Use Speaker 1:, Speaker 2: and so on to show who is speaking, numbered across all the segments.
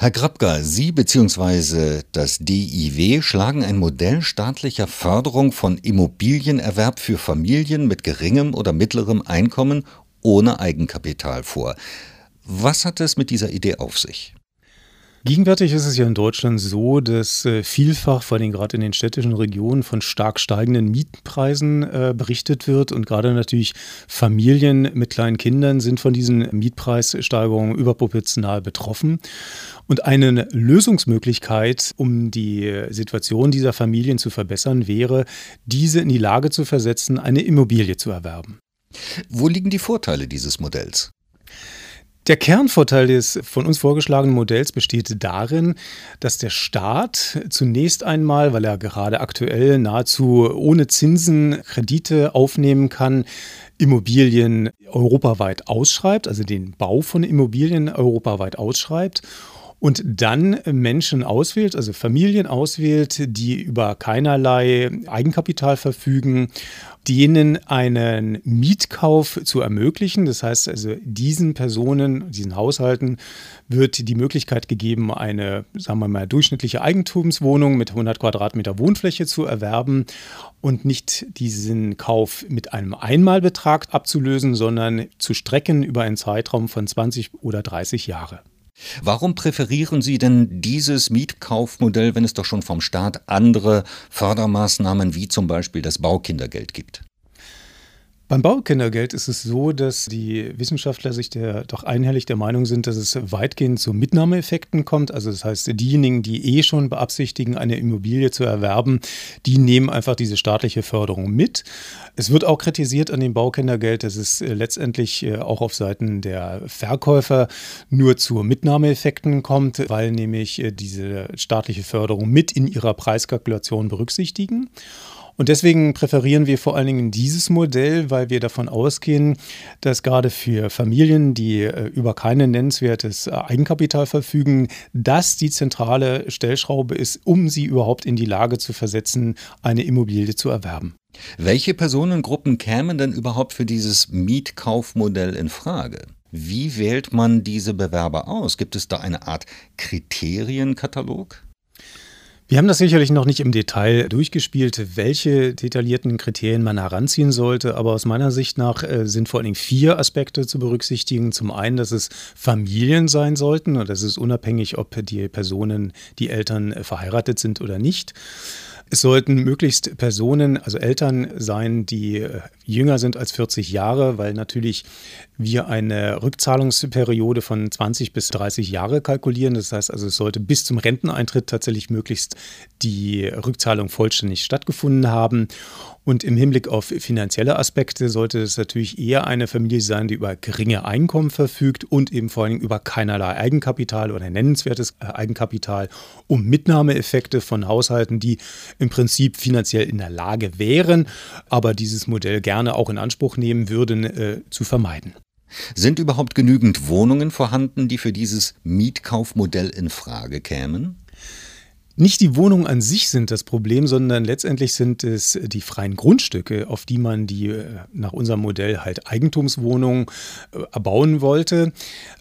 Speaker 1: Herr Grabka, Sie bzw. das DIW schlagen ein Modell staatlicher Förderung von Immobilienerwerb für Familien mit geringem oder mittlerem Einkommen ohne Eigenkapital vor. Was hat es mit dieser Idee auf sich?
Speaker 2: Gegenwärtig ist es ja in Deutschland so, dass äh, vielfach, vor allem gerade in den städtischen Regionen, von stark steigenden Mietpreisen äh, berichtet wird. Und gerade natürlich Familien mit kleinen Kindern sind von diesen Mietpreissteigerungen überproportional betroffen. Und eine Lösungsmöglichkeit, um die Situation dieser Familien zu verbessern, wäre, diese in die Lage zu versetzen, eine Immobilie zu erwerben.
Speaker 1: Wo liegen die Vorteile dieses Modells?
Speaker 2: Der Kernvorteil des von uns vorgeschlagenen Modells besteht darin, dass der Staat zunächst einmal, weil er gerade aktuell nahezu ohne Zinsen Kredite aufnehmen kann, Immobilien europaweit ausschreibt, also den Bau von Immobilien europaweit ausschreibt und dann Menschen auswählt, also Familien auswählt, die über keinerlei Eigenkapital verfügen, denen einen Mietkauf zu ermöglichen. Das heißt also, diesen Personen, diesen Haushalten wird die Möglichkeit gegeben, eine, sagen wir mal, durchschnittliche Eigentumswohnung mit 100 Quadratmeter Wohnfläche zu erwerben und nicht diesen Kauf mit einem Einmalbetrag abzulösen, sondern zu strecken über einen Zeitraum von 20 oder 30 Jahre.
Speaker 1: Warum präferieren Sie denn dieses Mietkaufmodell, wenn es doch schon vom Staat andere Fördermaßnahmen wie zum Beispiel das Baukindergeld gibt?
Speaker 2: Beim Baukindergeld ist es so, dass die Wissenschaftler sich der, doch einhellig der Meinung sind, dass es weitgehend zu Mitnahmeeffekten kommt. Also das heißt, diejenigen, die eh schon beabsichtigen, eine Immobilie zu erwerben, die nehmen einfach diese staatliche Förderung mit. Es wird auch kritisiert an dem Baukindergeld, dass es äh, letztendlich äh, auch auf Seiten der Verkäufer nur zu Mitnahmeeffekten kommt, weil nämlich äh, diese staatliche Förderung mit in ihrer Preiskalkulation berücksichtigen. Und deswegen präferieren wir vor allen Dingen dieses Modell, weil wir davon ausgehen, dass gerade für Familien, die äh, über kein nennenswertes äh, Eigenkapital verfügen, das die zentrale Stellschraube ist, um sie überhaupt in die Lage zu versetzen, eine Immobilie zu erwerben.
Speaker 1: Welche Personengruppen kämen denn überhaupt für dieses Mietkaufmodell in Frage? Wie wählt man diese Bewerber aus? Gibt es da eine Art Kriterienkatalog?
Speaker 2: Wir haben das sicherlich noch nicht im Detail durchgespielt, welche detaillierten Kriterien man heranziehen sollte, aber aus meiner Sicht nach äh, sind vor allen Dingen vier Aspekte zu berücksichtigen. Zum einen, dass es Familien sein sollten und das ist unabhängig, ob die Personen, die Eltern äh, verheiratet sind oder nicht. Es sollten möglichst Personen, also Eltern sein, die äh, jünger sind als 40 Jahre, weil natürlich wir eine Rückzahlungsperiode von 20 bis 30 Jahre kalkulieren. Das heißt also, es sollte bis zum Renteneintritt tatsächlich möglichst die Rückzahlung vollständig stattgefunden haben. Und im Hinblick auf finanzielle Aspekte sollte es natürlich eher eine Familie sein, die über geringe Einkommen verfügt und eben vor allem über keinerlei Eigenkapital oder nennenswertes äh, Eigenkapital, um Mitnahmeeffekte von Haushalten, die im Prinzip finanziell in der Lage wären, aber dieses Modell gerne auch in Anspruch nehmen würden, äh, zu vermeiden.
Speaker 1: Sind überhaupt genügend Wohnungen vorhanden, die für dieses Mietkaufmodell in Frage kämen?
Speaker 2: Nicht die Wohnungen an sich sind das Problem, sondern letztendlich sind es die freien Grundstücke, auf die man die äh, nach unserem Modell halt Eigentumswohnungen äh, erbauen wollte.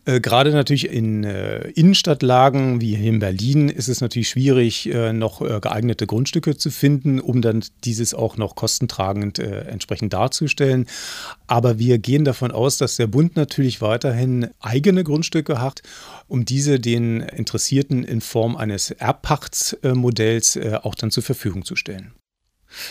Speaker 2: Äh, gerade natürlich in Innenstadtlagen wie hier in Berlin ist es natürlich schwierig, noch geeignete Grundstücke zu finden, um dann dieses auch noch kostentragend entsprechend darzustellen. Aber wir gehen davon aus, dass der Bund natürlich weiterhin eigene Grundstücke hat, um diese den Interessierten in Form eines Erbpachts Geschäftsmodells äh, auch dann zur Verfügung zu stellen.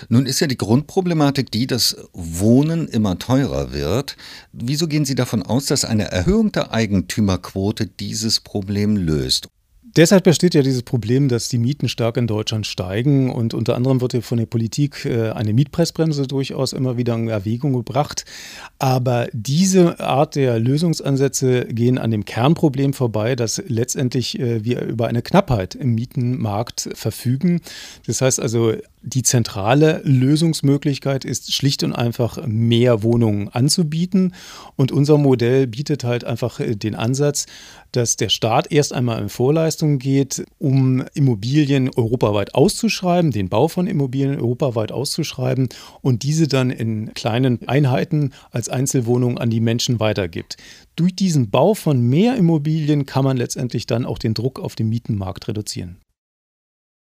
Speaker 1: Nun ist ja die Grundproblematik die, dass Wohnen immer teurer wird. Wieso gehen Sie davon aus, dass eine Erhöhung der Eigentümerquote dieses Problem löst?
Speaker 2: Deshalb besteht ja dieses Problem, dass die Mieten stark in Deutschland steigen und unter anderem wird ja von der Politik äh, eine Mietpreisbremse durchaus immer wieder in Erwägung gebracht. Aber diese Art der Lösungsansätze gehen an dem Kernproblem vorbei, dass letztendlich äh, wir über eine Knappheit im Mietenmarkt verfügen. Das heißt also, die zentrale Lösungsmöglichkeit ist schlicht und einfach mehr Wohnungen anzubieten. Und unser Modell bietet halt einfach äh, den Ansatz, dass der Staat erst einmal in Vorleistung Zulassung geht, um Immobilien europaweit auszuschreiben, den Bau von Immobilien europaweit auszuschreiben und diese dann in kleinen Einheiten als Einzelwohnungen an die Menschen weitergibt. Durch diesen Bau von mehr Immobilien kann man letztendlich dann auch den Druck auf den Mietenmarkt reduzieren.